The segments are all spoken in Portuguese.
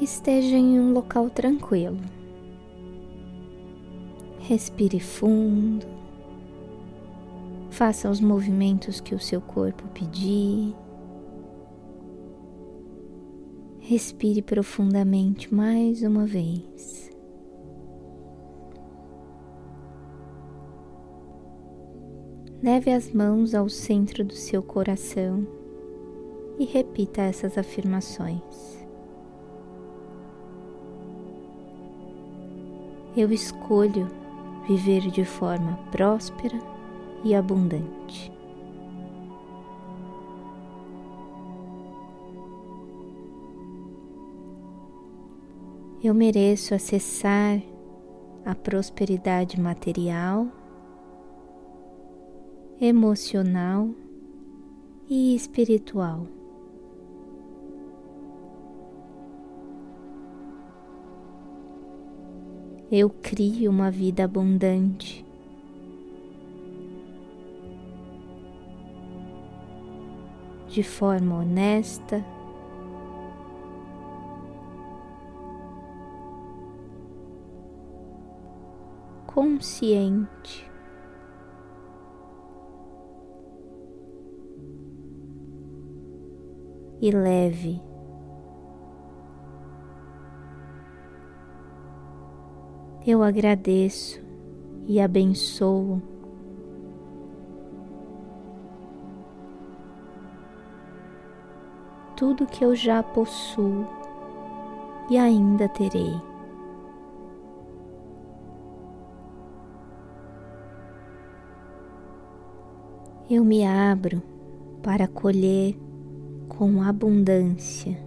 esteja em um local tranquilo. Respire fundo, faça os movimentos que o seu corpo pedir. Respire profundamente mais uma vez. Leve as mãos ao centro do seu coração e repita essas afirmações. Eu escolho viver de forma próspera e abundante. Eu mereço acessar a prosperidade material, emocional e espiritual. Eu crio uma vida abundante. De forma honesta, consciente. E leve. Eu agradeço e abençoo. Tudo que eu já possuo e ainda terei. Eu me abro para colher com abundância.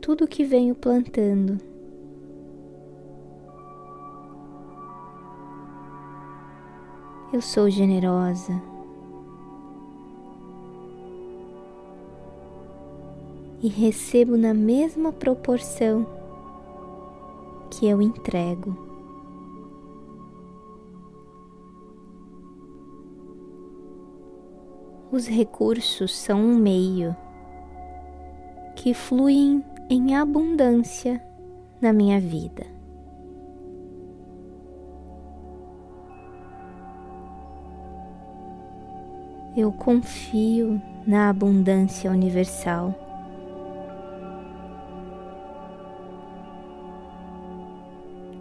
Tudo que venho plantando. Eu sou generosa. E recebo na mesma proporção que eu entrego. Os recursos são um meio que fluem em abundância na minha vida. Eu confio na abundância universal.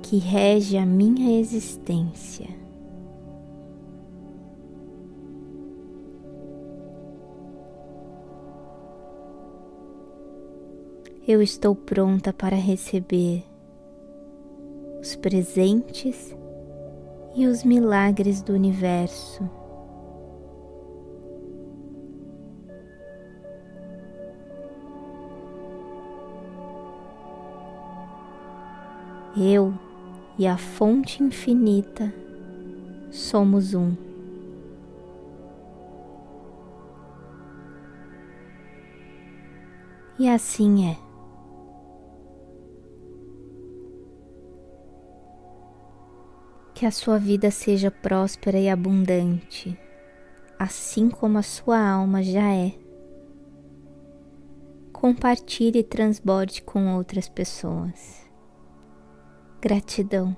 que rege a minha existência. Eu estou pronta para receber os presentes e os milagres do universo. Eu e a fonte infinita somos um. E assim é. Que a sua vida seja próspera e abundante, assim como a sua alma já é. Compartilhe e transborde com outras pessoas. Gratidão.